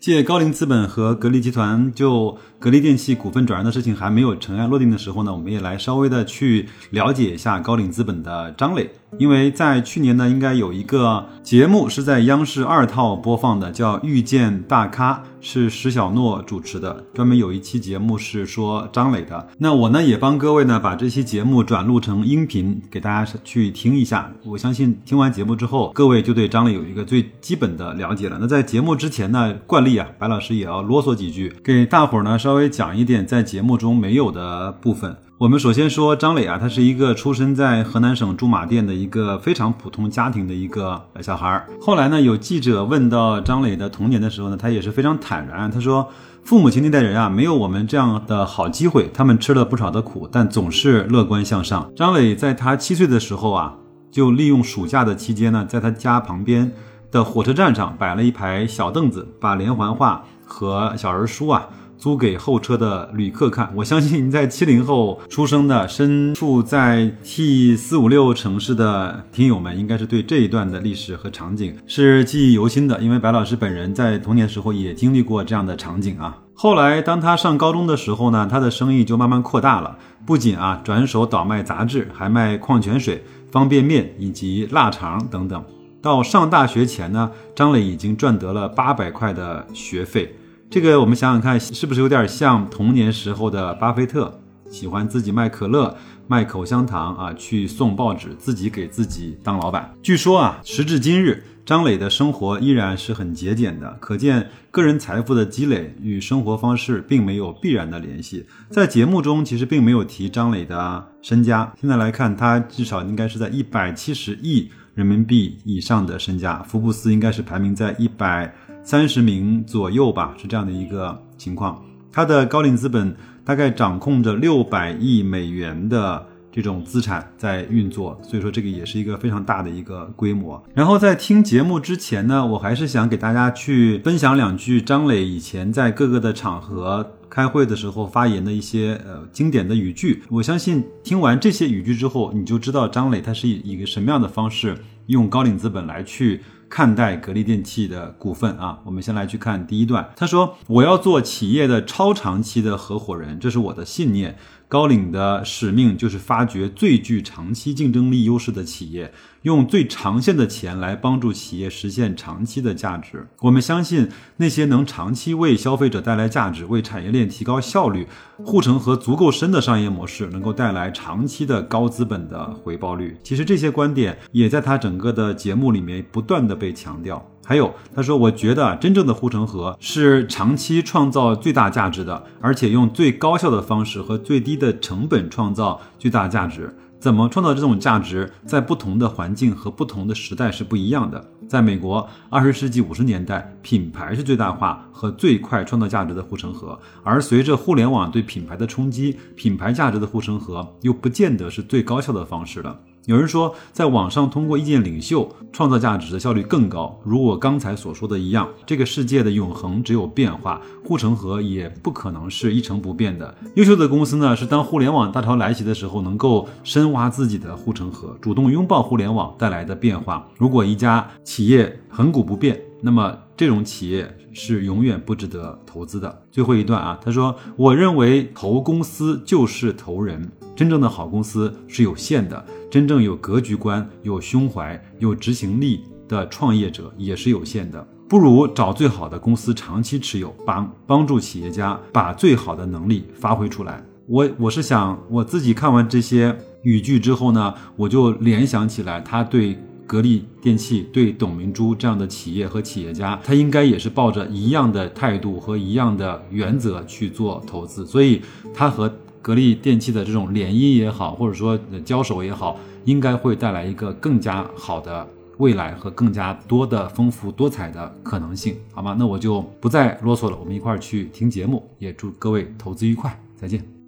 借高瓴资本和格力集团就。格力电器股份转让的事情还没有尘埃落定的时候呢，我们也来稍微的去了解一下高瓴资本的张磊，因为在去年呢，应该有一个节目是在央视二套播放的，叫《遇见大咖》，是石小诺主持的，专门有一期节目是说张磊的。那我呢也帮各位呢把这期节目转录成音频给大家去听一下，我相信听完节目之后，各位就对张磊有一个最基本的了解了。那在节目之前呢，惯例啊，白老师也要啰嗦几句，给大伙儿呢。稍微讲一点在节目中没有的部分。我们首先说张磊啊，他是一个出生在河南省驻马店的一个非常普通家庭的一个小孩儿。后来呢，有记者问到张磊的童年的时候呢，他也是非常坦然。他说，父母亲那代人啊，没有我们这样的好机会，他们吃了不少的苦，但总是乐观向上。张磊在他七岁的时候啊，就利用暑假的期间呢，在他家旁边的火车站上摆了一排小凳子，把连环画和小人书啊。租给候车的旅客看，我相信在七零后出生的、身处在 T 四五六城市的听友们，应该是对这一段的历史和场景是记忆犹新的。因为白老师本人在童年时候也经历过这样的场景啊。后来当他上高中的时候呢，他的生意就慢慢扩大了，不仅啊转手倒卖杂志，还卖矿泉水、方便面以及腊肠等等。到上大学前呢，张磊已经赚得了八百块的学费。这个我们想想看，是不是有点像童年时候的巴菲特，喜欢自己卖可乐、卖口香糖啊，去送报纸，自己给自己当老板。据说啊，时至今日，张磊的生活依然是很节俭的，可见个人财富的积累与生活方式并没有必然的联系。在节目中，其实并没有提张磊的身家，现在来看，他至少应该是在一百七十亿人民币以上的身家，福布斯应该是排名在一百。三十名左右吧，是这样的一个情况。他的高瓴资本大概掌控着六百亿美元的这种资产在运作，所以说这个也是一个非常大的一个规模。然后在听节目之前呢，我还是想给大家去分享两句张磊以前在各个的场合开会的时候发言的一些呃经典的语句。我相信听完这些语句之后，你就知道张磊他是以一个什么样的方式用高瓴资本来去。看待格力电器的股份啊，我们先来去看第一段。他说：“我要做企业的超长期的合伙人，这是我的信念。高瓴的使命就是发掘最具长期竞争力优势的企业。”用最长线的钱来帮助企业实现长期的价值。我们相信那些能长期为消费者带来价值、为产业链提高效率、护城河足够深的商业模式，能够带来长期的高资本的回报率。其实这些观点也在他整个的节目里面不断的被强调。还有，他说：“我觉得真正的护城河是长期创造最大价值的，而且用最高效的方式和最低的成本创造最大价值。”怎么创造这种价值，在不同的环境和不同的时代是不一样的。在美国，二十世纪五十年代，品牌是最大化和最快创造价值的护城河；而随着互联网对品牌的冲击，品牌价值的护城河又不见得是最高效的方式了。有人说，在网上通过意见领袖创造价值的效率更高。如我刚才所说的一样，这个世界的永恒只有变化，护城河也不可能是一成不变的。优秀的公司呢，是当互联网大潮来袭的时候，能够深挖自己的护城河，主动拥抱互联网带来的变化。如果一家企业恒古不变，那么这种企业是永远不值得投资的。最后一段啊，他说：“我认为投公司就是投人，真正的好公司是有限的。”真正有格局观、有胸怀、有执行力的创业者也是有限的，不如找最好的公司长期持有，帮帮助企业家把最好的能力发挥出来。我我是想，我自己看完这些语句之后呢，我就联想起来，他对格力电器、对董明珠这样的企业和企业家，他应该也是抱着一样的态度和一样的原则去做投资，所以他和。格力电器的这种联姻也好，或者说交手也好，应该会带来一个更加好的未来和更加多的丰富多彩的可能性，好吗？那我就不再啰嗦了，我们一块儿去听节目，也祝各位投资愉快，再见。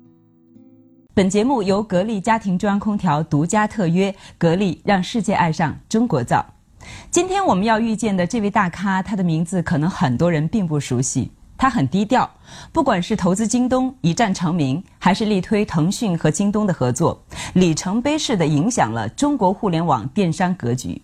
本节目由格力家庭中央空调独家特约，格力让世界爱上中国造。今天我们要遇见的这位大咖，他的名字可能很多人并不熟悉。他很低调，不管是投资京东一战成名，还是力推腾讯和京东的合作，里程碑式的影响了中国互联网电商格局。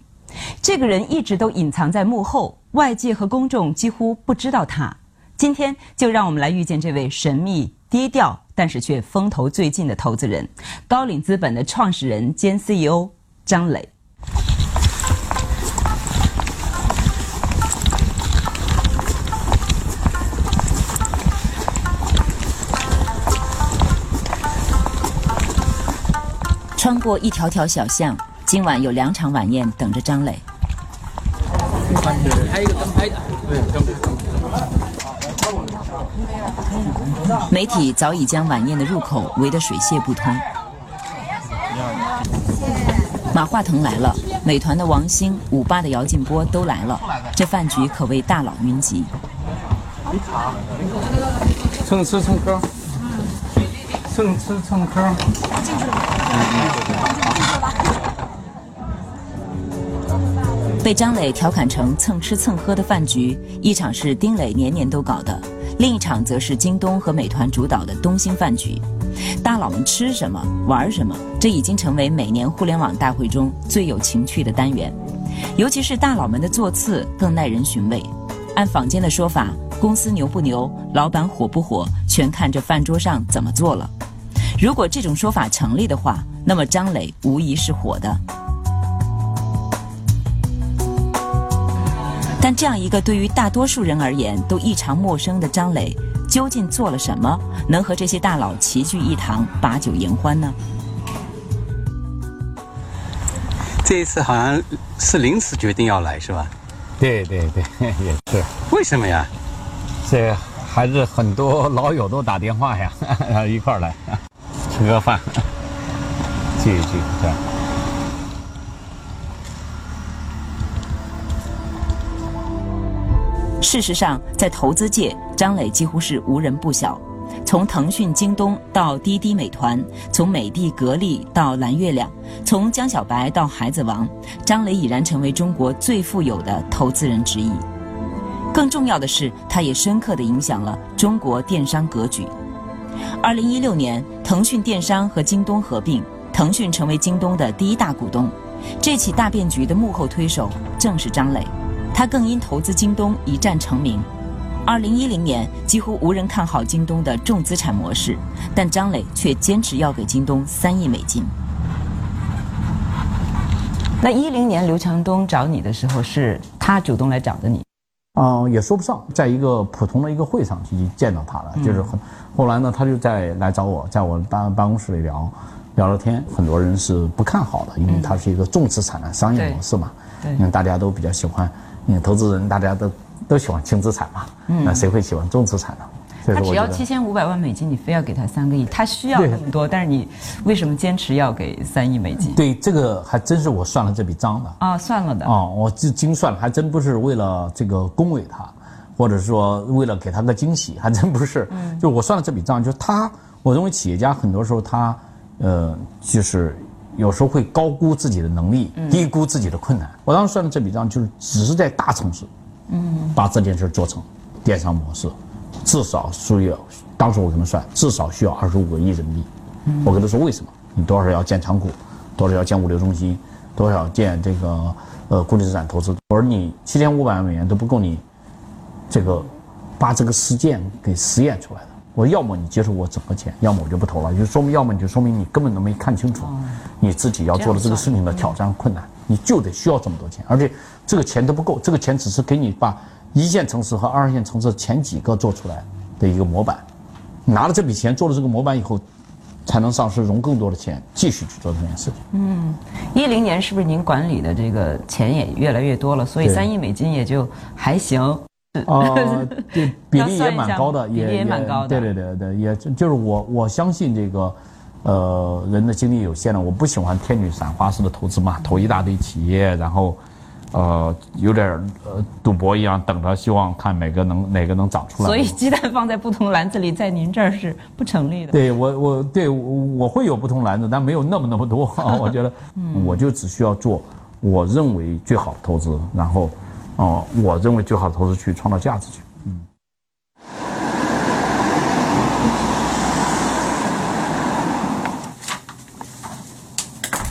这个人一直都隐藏在幕后，外界和公众几乎不知道他。今天就让我们来遇见这位神秘低调。但是却风头最劲的投资人，高瓴资本的创始人兼 CEO 张磊。穿过一条条小巷，今晚有两场晚宴等着张磊。还有一个灯拍的，对，灯拍。媒体早已将晚宴的入口围得水泄不通。马化腾来了，美团的王兴、五八的姚劲波都来了，这饭局可谓大佬云集。蹭吃蹭喝，蹭吃蹭喝。被张磊调侃成蹭吃蹭喝的饭局，一场是丁磊年年都搞的。另一场则是京东和美团主导的东兴饭局，大佬们吃什么玩什么，这已经成为每年互联网大会中最有情趣的单元。尤其是大佬们的座次更耐人寻味。按坊间的说法，公司牛不牛，老板火不火，全看这饭桌上怎么做了。如果这种说法成立的话，那么张磊无疑是火的。但这样一个对于大多数人而言都异常陌生的张磊，究竟做了什么，能和这些大佬齐聚一堂把酒言欢呢？这一次好像是临时决定要来，是吧？对对对，也是。为什么呀？这还是很多老友都打电话呀，一块儿来吃个饭，聚一聚，这样。事实上，在投资界，张磊几乎是无人不晓。从腾讯、京东到滴滴、美团，从美的、格力到蓝月亮，从江小白到孩子王，张磊已然成为中国最富有的投资人之一。更重要的是，他也深刻地影响了中国电商格局。二零一六年，腾讯电商和京东合并，腾讯成为京东的第一大股东。这起大变局的幕后推手正是张磊。他更因投资京东一战成名。二零一零年，几乎无人看好京东的重资产模式，但张磊却坚持要给京东三亿美金。那一零年刘强东找你的时候，是他主动来找的你？嗯，也说不上，在一个普通的一个会上去见到他了，就是很。后来呢，他就在来找我，在我办办公室里聊，聊聊天。很多人是不看好的，因为他是一个重资产的商业模式嘛。对。因为大家都比较喜欢。你投资人大家都都喜欢轻资产嘛，那谁会喜欢重资产呢？他只要七千五百万美金，你非要给他三个亿，他需要那么多，但是你为什么坚持要给三亿美金？对，这个还真是我算了这笔账的啊，算了的啊，我精精算了，还真不是为了这个恭维他，或者说为了给他个惊喜，还真不是。嗯，就我算了这笔账，就是他，我认为企业家很多时候他，呃，就是。有时候会高估自己的能力，低估自己的困难。我当时算的这笔账，就是只是在大城市，嗯，把这件事做成电商模式，至少需要，当时我跟他算，至少需要二十五个亿人民币。我跟他说为什么？你多少要建仓库，多少要建物流中心，多少建这个呃固定资产投资。我说你七千五百万美元都不够你这个把这个实践给实验出来的。我要么你接受我整个钱，要么我就不投了。就说明，要么你就说明你根本都没看清楚，你自己要做的这个事情的挑战困难，你就得需要这么多钱，而且这个钱都不够，这个钱只是给你把一线城市和二线城市前几个做出来的一个模板。拿了这笔钱做了这个模板以后，才能上市融更多的钱，继续去做这件事情。嗯，一零年是不是您管理的这个钱也越来越多了，所以三亿美金也就还行。哦，对，比例也蛮高的，也也蛮高的。对对对对，也就是我我相信这个，呃，人的精力有限的，我不喜欢天女散花式的投资嘛，投一大堆企业，然后，呃，有点呃赌博一样，等着希望看哪个能哪个能长出来。所以鸡蛋放在不同篮子里，在您这儿是不成立的。对我我对我我会有不同篮子，但没有那么那么多。我觉得，我就只需要做我认为最好的投资，然后，哦、我认为最好的投资去创造价值去。嗯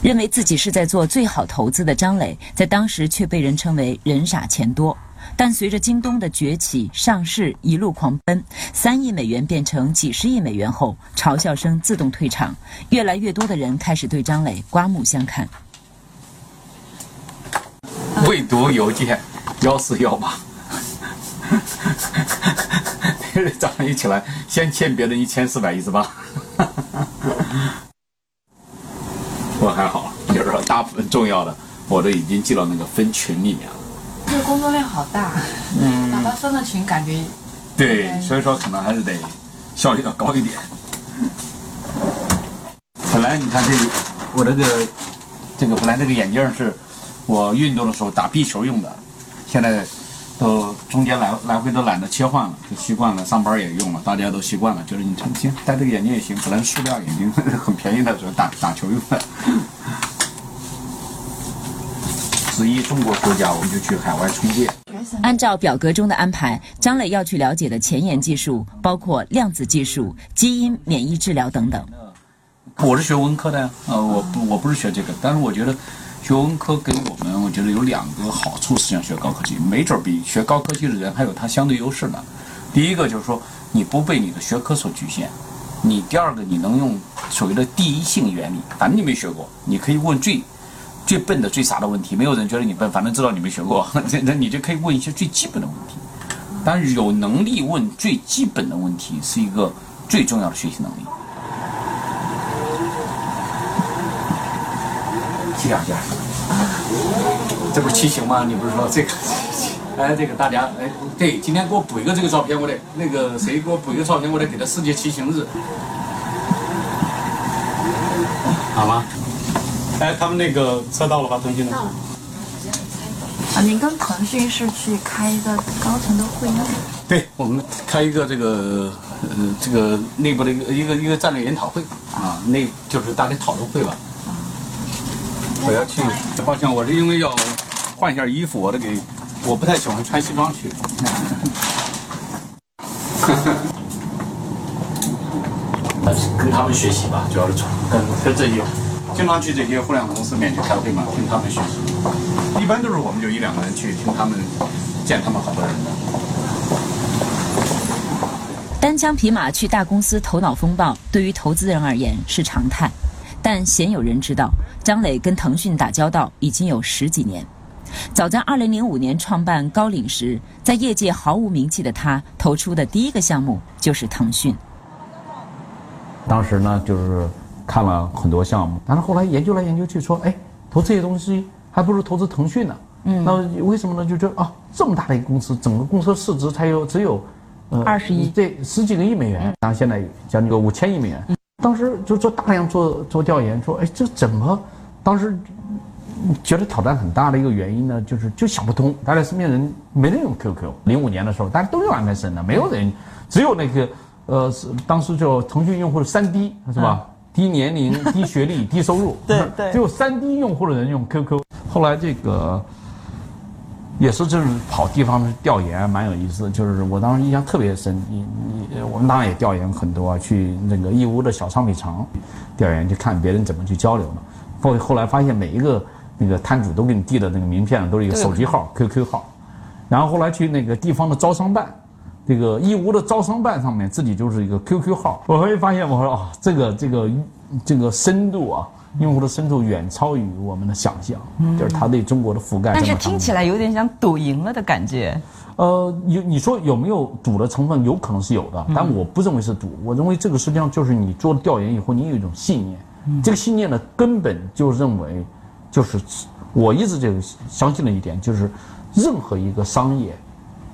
认为自己是在做最好投资的张磊，在当时却被人称为人傻钱多。但随着京东的崛起、上市一路狂奔，三亿美元变成几十亿美元后，嘲笑声自动退场，越来越多的人开始对张磊刮目相看。未读邮件幺四幺八，早上一起来先欠别人一千四百一十八，我还好，就是说大部分重要的我都已经记到那个分群里面了。这个工作量好大，嗯，哪怕分了群，感觉对，所以说可能还是得效率要高一点。本来你看这个，我这个这个本来这个眼镜是我运动的时候打壁球用的，现在都中间来来回都懒得切换了，就习惯了，上班也用了，大家都习惯了，就是你成行戴这个眼镜也行，本来塑料眼镜 很便宜的时候打打球用的。十一中国国家，我们就去海外充电。按照表格中的安排，张磊要去了解的前沿技术包括量子技术、基因免疫治疗等等。我是学文科的呀，呃，我不我不是学这个，但是我觉得学文科给我们，我觉得有两个好处，实际上学高科技，没准比学高科技的人还有他相对优势呢。第一个就是说，你不被你的学科所局限；你第二个，你能用所谓的第一性原理，反正你没学过，你可以问最最笨的、最傻的问题，没有人觉得你笨，反正知道你没学过，那那你就可以问一些最基本的问题。但是有能力问最基本的问题，是一个最重要的学习能力。七两件，这不是骑行吗？你不是说这个？哎，这个大家哎，对，今天给我补一个这个照片，我得那个谁给我补一个照片，我得给他世界骑行日，好吗？哎，他们那个车到了吧？腾讯的。到了啊，您跟腾讯是去开一个高层的会议？对，我们开一个这个呃这个内部的一个一个一个战略研讨会啊，那就是大家讨论会吧。我要去，抱歉，我是因为要换一下衣服，我得给，我不太喜欢穿西装去。跟他们学习吧，主要是从跟跟这些，经常去这些互联网公司面去开会嘛，听他们学习。一般都是我们就一两个人去听他们，见他们好多人的。单枪匹马去大公司头脑风暴，对于投资人而言是常态。但鲜有人知道，张磊跟腾讯打交道已经有十几年。早在2005年创办高瓴时，在业界毫无名气的他，投出的第一个项目就是腾讯。当时呢，就是看了很多项目，但是后来研究来研究去，说，哎，投这些东西还不如投资腾讯呢。嗯，那为什么呢？就觉得啊，这么大的一个公司，整个公司市值才有只有，呃，20亿这，十几个亿美元，当然现在将近个五千亿美元。当时就做大量做做调研，说，哎，这怎么？当时觉得挑战很大的一个原因呢，就是就想不通，大家身边人没人用 QQ。零五年的时候，大家都用 MSN 的，没有人，只有那个呃，是当时叫腾讯用户的三 D 是吧？低年龄、低学历、低收入，对对只有三 D 用户的人用 QQ。后来这个也是就是跑地方调研，蛮有意思。就是我当时印象特别深，你你我们当然也调研很多啊，去那个义乌的小商品城调研，去看别人怎么去交流的。后后来发现每一个那个摊主都给你递的那个名片都是一个手机号、QQ 号，然后后来去那个地方的招商办。这个义乌的招商办上面自己就是一个 QQ 号，我会发现我说啊、这个这个这个深度啊，用户的深度远超于我们的想象，就是他对中国的覆盖。但是听起来有点像赌赢了的感觉。呃，有你说有没有赌的成分？有可能是有的，但我不认为是赌。我认为这个实际上就是你做了调研以后，你有一种信念，这个信念的根本就认为，就是我一直就相信了一点，就是任何一个商业，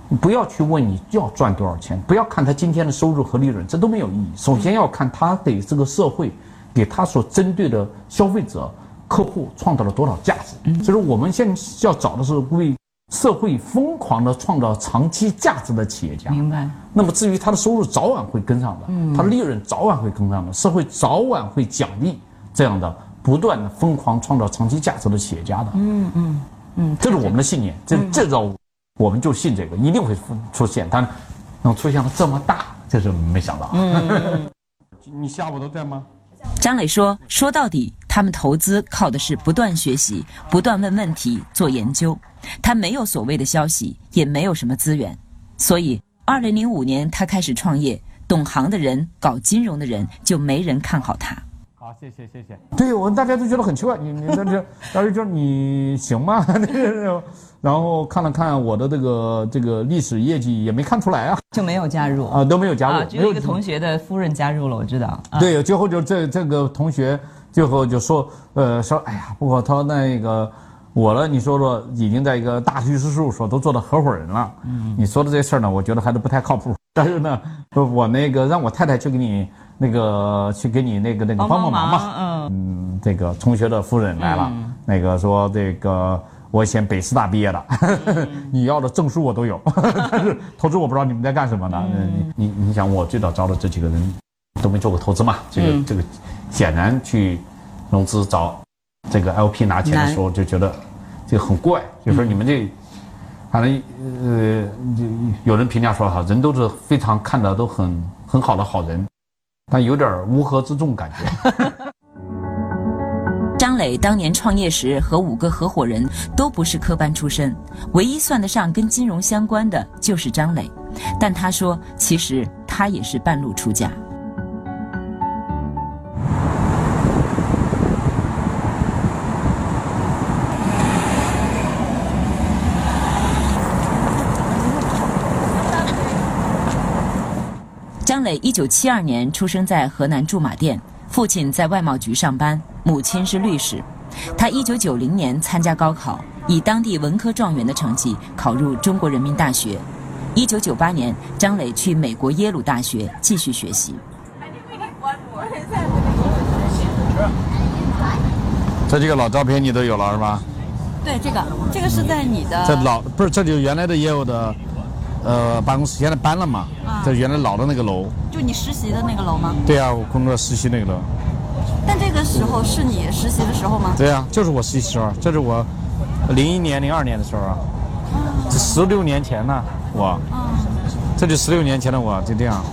你不要去问你要赚多少钱，不要看他今天的收入和利润，这都没有意义。首先要看他给这个社会，给他所针对的消费者客户创造了多少价值。所以说，我们现在要找的是为社会疯狂的创造长期价值的企业家。明白。那么至于他的收入早晚会跟上的，他的利润早晚会跟上的，社会早晚会奖励这样的不断的疯狂创造长期价值的企业家的。嗯嗯嗯，这是我们的信念，这这招我们就信这个，一定会出出现，但能出现的这么大，这是没想到。嗯，你下午都在吗？张磊说：“说到底，他们投资靠的是不断学习、不断问问题、做研究。他没有所谓的消息，也没有什么资源，所以二零零五年他开始创业，懂行的人、搞金融的人就没人看好他。”好，谢谢谢谢。对我们大家都觉得很奇怪，你你那这，当时就你行吗？那个，然后看了看我的这个这个历史业绩，也没看出来啊，就没有加入啊，都没有加入，只有一个同学的夫人加入了，我知道。对，最后就这这个同学最后就说，呃，说哎呀，不过他那个我了，你说说，已经在一个大律师事务所都做到合伙人了，嗯，你说的这事儿呢，我觉得还是不太靠谱。但是呢，我那个让我太太去给你。那个去给你那个那个帮帮忙嘛，嗯，这个同学的夫人来了，那个说这个我以前北师大毕业的，你要的证书我都有，但是投资我不知道你们在干什么呢？你你你想我最早招的这几个人都没做过投资嘛？这个这个显然去融资找这个 LP 拿钱的时候就觉得这个很怪，就说你们这反正呃有人评价说哈，人都是非常看的都很很好的好人。但有点乌合之众感觉。磊当年创业时和五个合伙人都不是科班出身，唯一算得上跟金融相关的就是张磊。但他说，其实他也是半路出家。张磊一九七二年出生在河南驻马店，父亲在外贸局上班，母亲是律师。他一九九零年参加高考，以当地文科状元的成绩考入中国人民大学。一九九八年，张磊去美国耶鲁大学继续学习。这几个老照片你都有了是吧？对，这个这个是在你的。这老不是，这就是原来的业务的。呃，办公室现在搬了嘛？啊，在原来老的那个楼。就你实习的那个楼吗？对啊，我工作实习那个楼。时候是你实习的时候吗？对啊，就是我实习时候，这是我零一年、零二年的时候啊。这十六年前呢，我。这就十六年前的我就这样。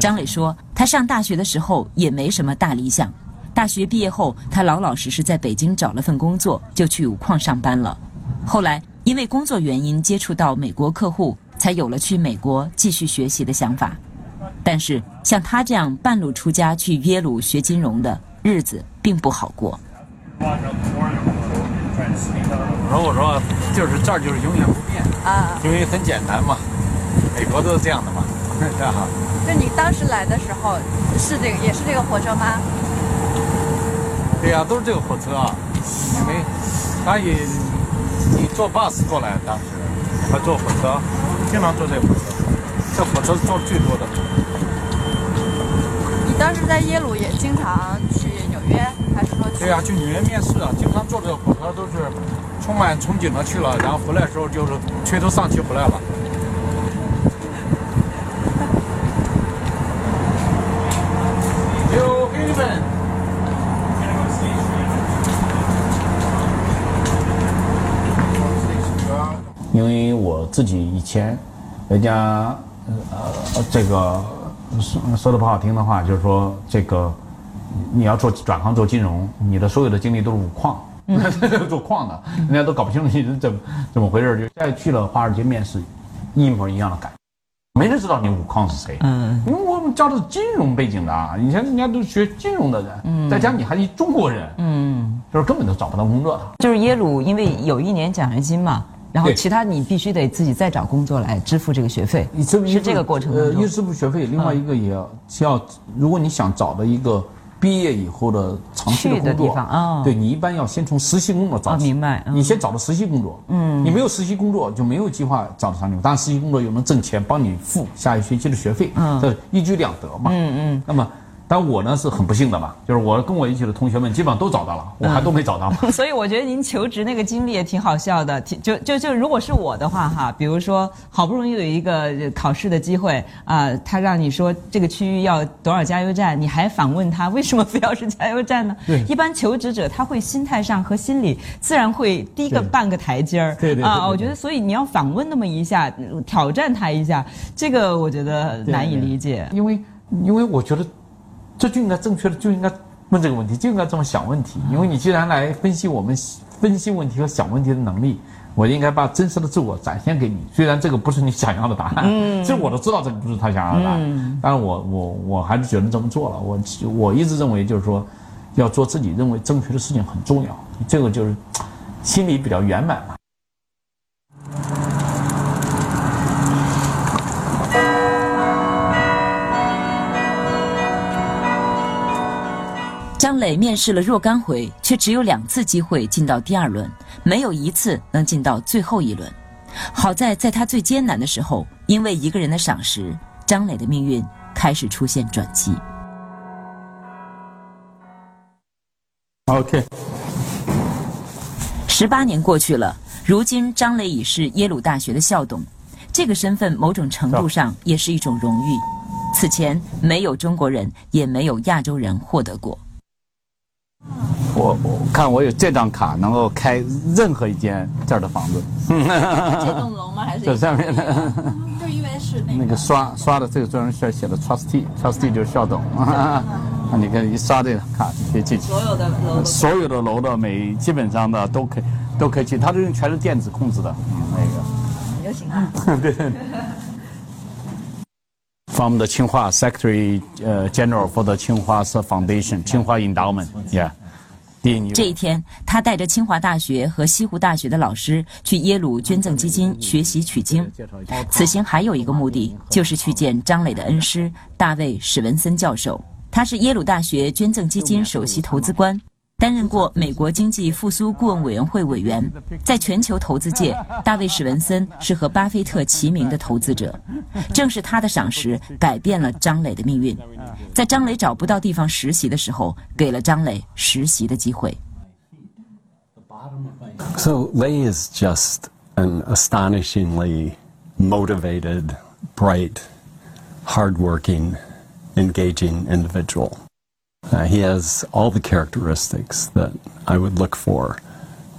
张磊说，他上大学的时候也没什么大理想。大学毕业后，他老老实实在北京找了份工作，就去五矿上班了。后来。因为工作原因接触到美国客户，才有了去美国继续学习的想法。但是像他这样半路出家去耶鲁学金融的日子并不好过。我说我说就是这儿就是永远不变啊，因为很简单嘛，美国都是这样的嘛，这样哈。就你当时来的时候是这个也是这个火车吗？对呀，都是这个火车啊，因为他也。你坐 bus 过来，当时还坐火车，经常坐这火车，这火车是坐最多的。你当时在耶鲁也经常去纽约，还是说？对呀，去纽约面试啊，经常坐这个火车都是充满憧憬的去了，然后回来的时候就是垂头丧气回来了。因为我自己以前，人家呃这个说说的不好听的话，就是说这个你要做转行做金融，你的所有的精力都是五矿，做矿的，人家都搞不清楚你是怎么怎么回事，就再去了华尔街面试，一模一样的感觉，没人知道你五矿是谁，嗯，因为我们教的是金融背景的，以前人家都学金融的人，嗯，再加上你还是中国人，嗯，就是根本都找不到工作的。就是耶鲁，因为有一年奖学金嘛。然后其他你必须得自己再找工作来支付这个学费，是这个过程。呃，一支付学费，另外一个也要需要，如果你想找到一个毕业以后的长期的工作啊，对你一般要先从实习工作找起。明白。你先找到实习工作，嗯，你没有实习工作就没有计划找到长久。当然，实习工作又能挣钱，帮你付下一学期的学费，嗯，这一举两得嘛。嗯嗯。那么但我呢是很不幸的嘛，就是我跟我一起的同学们基本上都找到了，我还都没找到。所以我觉得您求职那个经历也挺好笑的。挺就就就如果是我的话哈，比如说好不容易有一个考试的机会啊，他让你说这个区域要多少加油站，你还反问他为什么非要是加油站呢？对，一般求职者他会心态上和心理自然会低个半个台阶儿。对对啊，我觉得所以你要反问那么一下，挑战他一下，这个我觉得难以理解。因为因为我觉得。这就应该正确的，就应该问这个问题，就应该这么想问题。因为你既然来分析我们分析问题和想问题的能力，我应该把真实的自我展现给你。虽然这个不是你想要的答案，其实我都知道这个不是他想要的答案，但是我我我还是决定这么做了。我我一直认为就是说，要做自己认为正确的事情很重要，这个就是心里比较圆满嘛。张磊面试了若干回，却只有两次机会进到第二轮，没有一次能进到最后一轮。好在在他最艰难的时候，因为一个人的赏识，张磊的命运开始出现转机。OK，十八年过去了，如今张磊已是耶鲁大学的校董，这个身份某种程度上也是一种荣誉。此前没有中国人，也没有亚洲人获得过。我我看我有这张卡，能够开任何一间这儿的房子。这栋楼吗？还是这上面的？就因为是那个刷刷的这个专门上写的 trustee，trustee 就是校董。那你看一刷这个卡就可以进去。所有的楼，所有的楼的每基本上的都可以都可以进，它这种全是电子控制的。嗯，那个。你就行了。对。From the 清华 Secretary 呃 General for the 清华 Foundation 清华 Endowment，Yeah。这一天，他带着清华大学和西湖大学的老师去耶鲁捐赠基金学习取经。此行还有一个目的，就是去见张磊的恩师大卫史文森教授。他是耶鲁大学捐赠基金首席投资官。担任过美国经济复苏顾问委员会委员，在全球投资界，大卫史文森是和巴菲特齐名的投资者。正是他的赏识改变了张磊的命运，在张磊找不到地方实习的时候，给了张磊实习的机会。So Lei is just an astonishingly motivated, bright, hardworking, engaging individual. Uh, he has all the characteristics that I would look for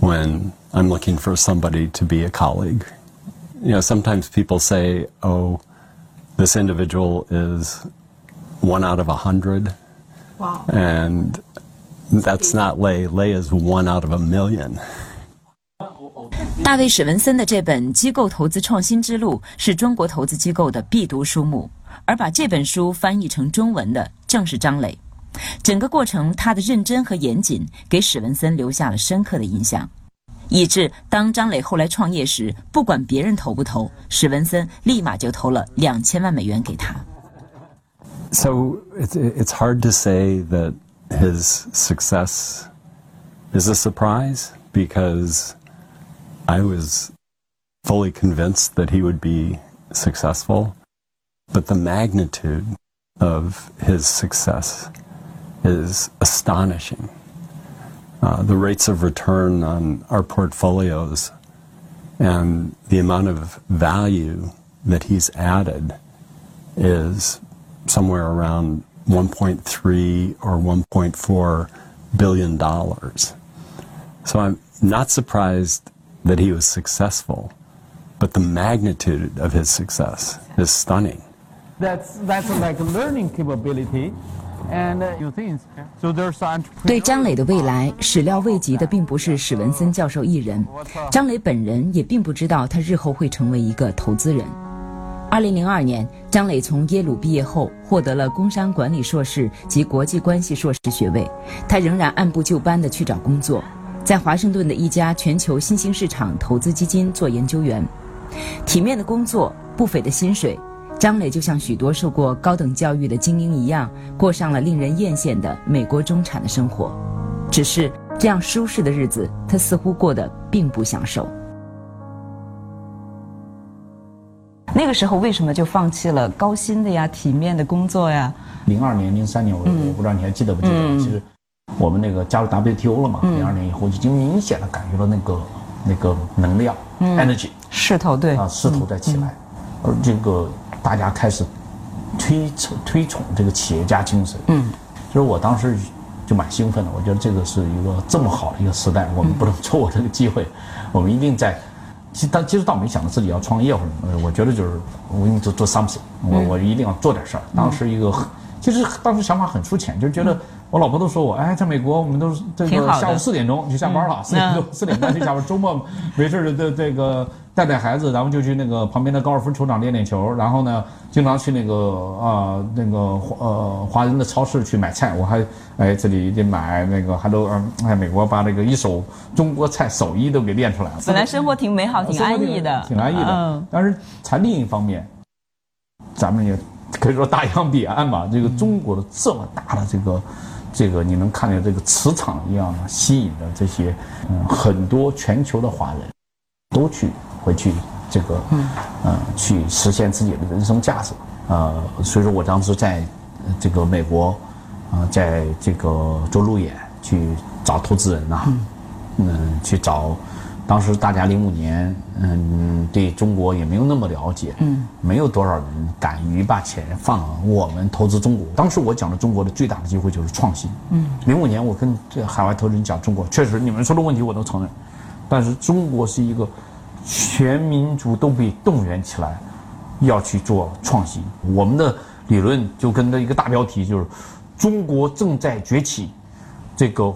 when I'm looking for somebody to be a colleague. You know, sometimes people say, oh, this individual is one out of a hundred. Wow. And that's not Lay. Lay is one out of a million. 大卫史文森的这本《机构投资创新之路》是中国投资机构的必读书目，而把这本书翻译成中文的正是张磊。 整个过程，他的认真和严谨给史文森留下了深刻的印象，以致当张磊后来创业时，不管别人投不投，史文森立马就投了两千万美元给他。So it's it's hard to say that his success is a surprise because I was fully convinced that he would be successful, but the magnitude of his success is astonishing. Uh, the rates of return on our portfolios and the amount of value that he's added is somewhere around 1.3 or 1.4 billion dollars. So I'm not surprised that he was successful, but the magnitude of his success is stunning. That's that's like learning capability 对张磊的未来始料未及的，并不是史文森教授一人，张磊本人也并不知道他日后会成为一个投资人。二零零二年，张磊从耶鲁毕业后，获得了工商管理硕士及国际关系硕士学位。他仍然按部就班地去找工作，在华盛顿的一家全球新兴市场投资基金做研究员，体面的工作，不菲的薪水。张磊就像许多受过高等教育的精英一样，过上了令人艳羡的美国中产的生活。只是这样舒适的日子，他似乎过得并不享受。那个时候为什么就放弃了高薪的呀、体面的工作呀？零二年、零三年，我我不知道你还记得不记得？其实我们那个加入 WTO 了嘛，零二年以后已经明显的感觉到那个那个能量 energy 势头对啊势头在起来，而这个大家开始推崇推崇这个企业家精神。嗯，就是我当时就蛮兴奋的，我觉得这个是一个这么好的一个时代，我们不能错过这个机会，我们一定在。其实当其实倒没想到自己要创业或者什么，我觉得就是我一定做做 something，我我一定要做点事儿。当时一个很，其实当时想法很粗浅，就是觉得我老婆都说我，哎，在美国我们都是这个下午四点钟就下班了，四点多四点半就下班，周末 没事儿的这个带带孩子，咱们就去那个旁边的高尔夫球场练练球，然后呢，经常去那个啊、那个呃华人的超市去买菜，我还哎这里得买那个还都嗯哎美国把这个一手中国菜手艺都给练出来了。本来生活挺美好、挺安逸的，挺安逸的。嗯，但是在另一方面，咱们也可以说大洋彼岸吧。这个中国的这么大的这个，这个你能看见这个磁场一样吸引的这些，嗯，很多全球的华人都去回去这个，嗯，呃，去实现自己的人生价值。呃，所以说我当时在呃这个美国，啊、在这个做路演去找投资人呐、嗯，去找，当时大家零五年，嗯，对中国也没有那么了解，嗯，没有多少人敢于把钱放我们投资中国。当时我讲的中国的最大的机会就是创新，嗯，零五年我跟这海外投资人讲中国，确实你们说的问题我都承认，但是中国是一个全民族都被动员起来，要去做创新。我们的理论就跟这一个大标题就是“中国正在崛起”，这个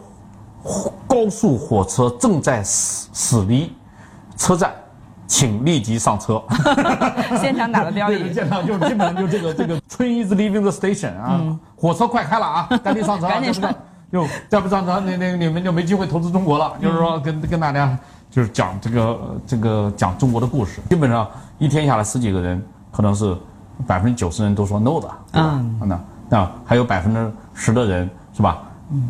高速火车正在驶驶离车站，请立即上车。现场打的标语。现场就是基本上就这个这个 train is leaving the station 啊，火车快开了啊，赶紧上车啊，赶紧上就再不上车，那那你们就没机会投资中国了。就是说跟跟大家就是讲这个这个讲中国的故事，基本上一天下来十几个人，可能是百分之九十人都说 no 的，嗯？那那还有百分之十的人是吧？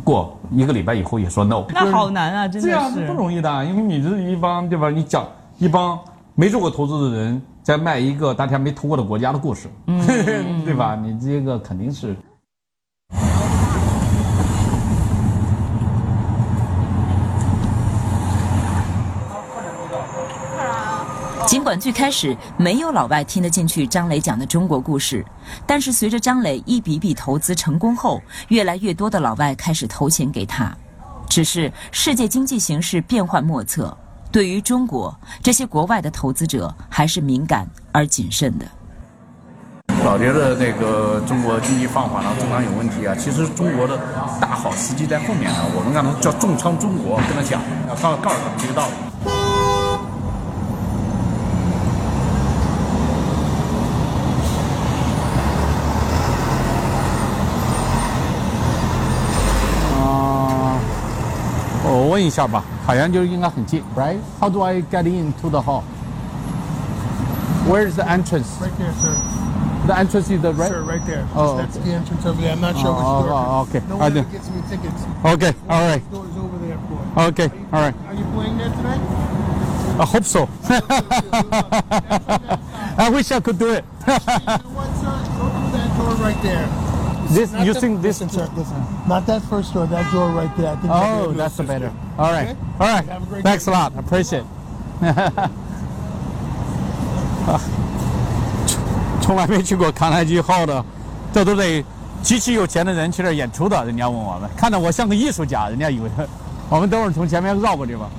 过一个礼拜以后也说 no，那好难啊，真的是这样是不。容易的，因为你这一帮对吧？你讲一帮没做过投资的人在卖一个大家没投过的国家的故事，对吧？你这个肯定是。尽管最开始没有老外听得进去张磊讲的中国故事，但是随着张磊一笔笔投资成功后，越来越多的老外开始投钱给他。只是世界经济形势变幻莫测，对于中国这些国外的投资者还是敏感而谨慎的。老觉得那个中国经济放缓了，经常有问题啊。其实中国的大好时机在后面呢，我们让他叫重仓中国，跟他讲，要告告诉他们这个道理。问一下吧，好像就应该很近，right? How do I get into the hall? Where is the entrance? Right there, sir. The entrance is the right. Sir, right there. Oh, That's okay. the entrance over there. I'm not sure Oh, which oh, door. oh, okay. No I one do. ever gets me tickets. Okay, all right. Doors over there for. Okay, all right. Are you playing there today? I hope so. I wish I could do it. You know what, sir? Go through that door right there. This Not you the- think this? Listen, sir. Listen. Not that first door. That door right there. I think Oh, that's the better. All right, Okay? all right. Have a great Thanks a lot. I appreciate. 啊，从来没去过康泰基号的，这都得极其有钱的人去那儿演出的。人家问我们，看到我像个艺术家，人家以为我们等会儿从前面绕过去吧。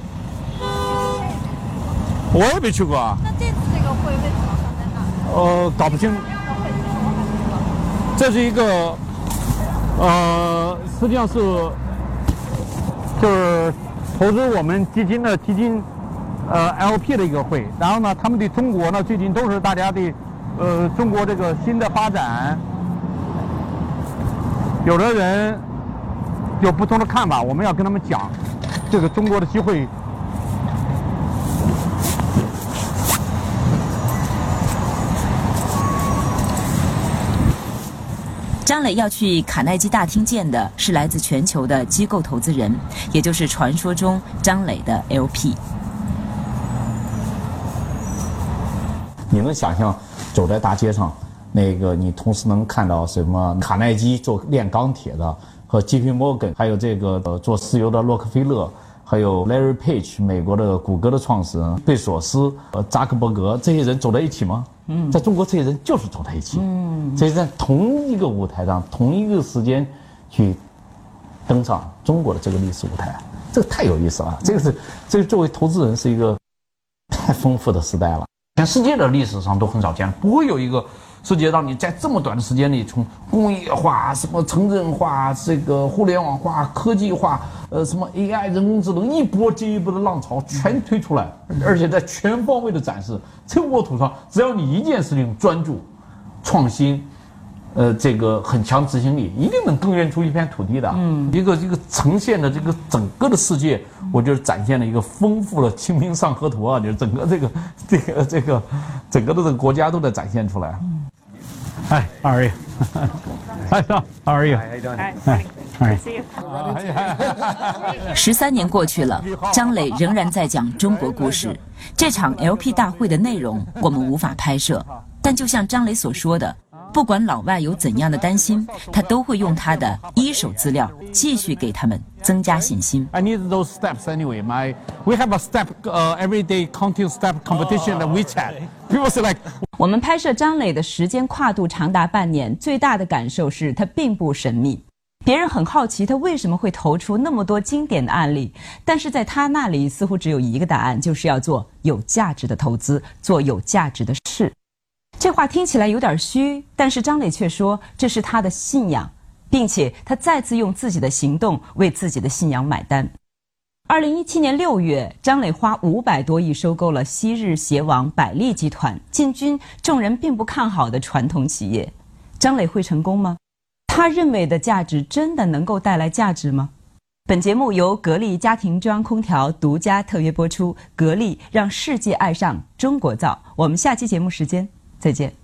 我也没去过啊，那这次这个会为什么放在那儿？呃，搞不清？这是一个，呃，实际上是就是投资我们基金的基金，呃，LP 的一个会。然后呢，他们对中国呢，最近都是大家对，呃，中国这个新的发展，有的人有不同的看法，我们要跟他们讲这个中国的机会。张磊要去卡耐基大厅见的是来自全球的机构投资人，也就是传说中张磊的 LP。你能想象走在大街上，那个你同时能看到什么卡耐基做炼钢铁的，和 J.P. Morgan，还有这个呃做石油的洛克菲勒，还有 Larry Page，美国的谷歌的创始人贝索斯，呃扎克伯格这些人走在一起吗？嗯，在中国这些人就是走在一起，嗯，这是在同一个舞台上，同一个时间去登上中国的这个历史舞台，这个太有意思了。这个是这个作为投资人是一个太丰富的时代了，全世界的历史上都很少见，不会有一个世界让你在这么短的时间里，从工业化、什么城镇化、这个互联网化、科技化，呃，什么 AI 人工智能一波接一波的浪潮全推出来，而且在全方位的展示。这个沃土上，只要你一件事情专注、创新。呃，这个很强执行力，一定能耕耘出一片土地的。嗯，一个这个呈现的这个整个的世界，我就是展现了一个丰富的《清明上河图》啊，就是整个这个这个这个整个的这个国家都在展现出来。Hi, how are you? Hi, how are you? Hi, Hi. 十三年过去了，张磊仍然在讲中国故事。这场 LP 大会的内容我们无法拍摄，但就像张磊所说的。不管老外有怎样的担心，他都会用他的一手资料继续给他们增加信心。I need those steps anyway. My we have a step uh every day counting step competition WeChat. People say like 我们拍摄张磊的时间跨度长达半年，最大的感受是他并不神秘。别人很好奇他为什么会投出那么多经典的案例，但是在他那里似乎只有一个答案，就是要做有价值的投资，做有价值的事。这话听起来有点虚，但是张磊却说这是他的信仰，并且他再次用自己的行动为自己的信仰买单。二零一七年六月，张磊花五百多亿收购了昔日鞋王百利集团，进军众人并不看好的传统企业。张磊会成功吗？他认为的价值真的能够带来价值吗？本节目由格力家庭中央空调独家特约播出，格力让世界爱上中国造。我们下期节目时间。再见。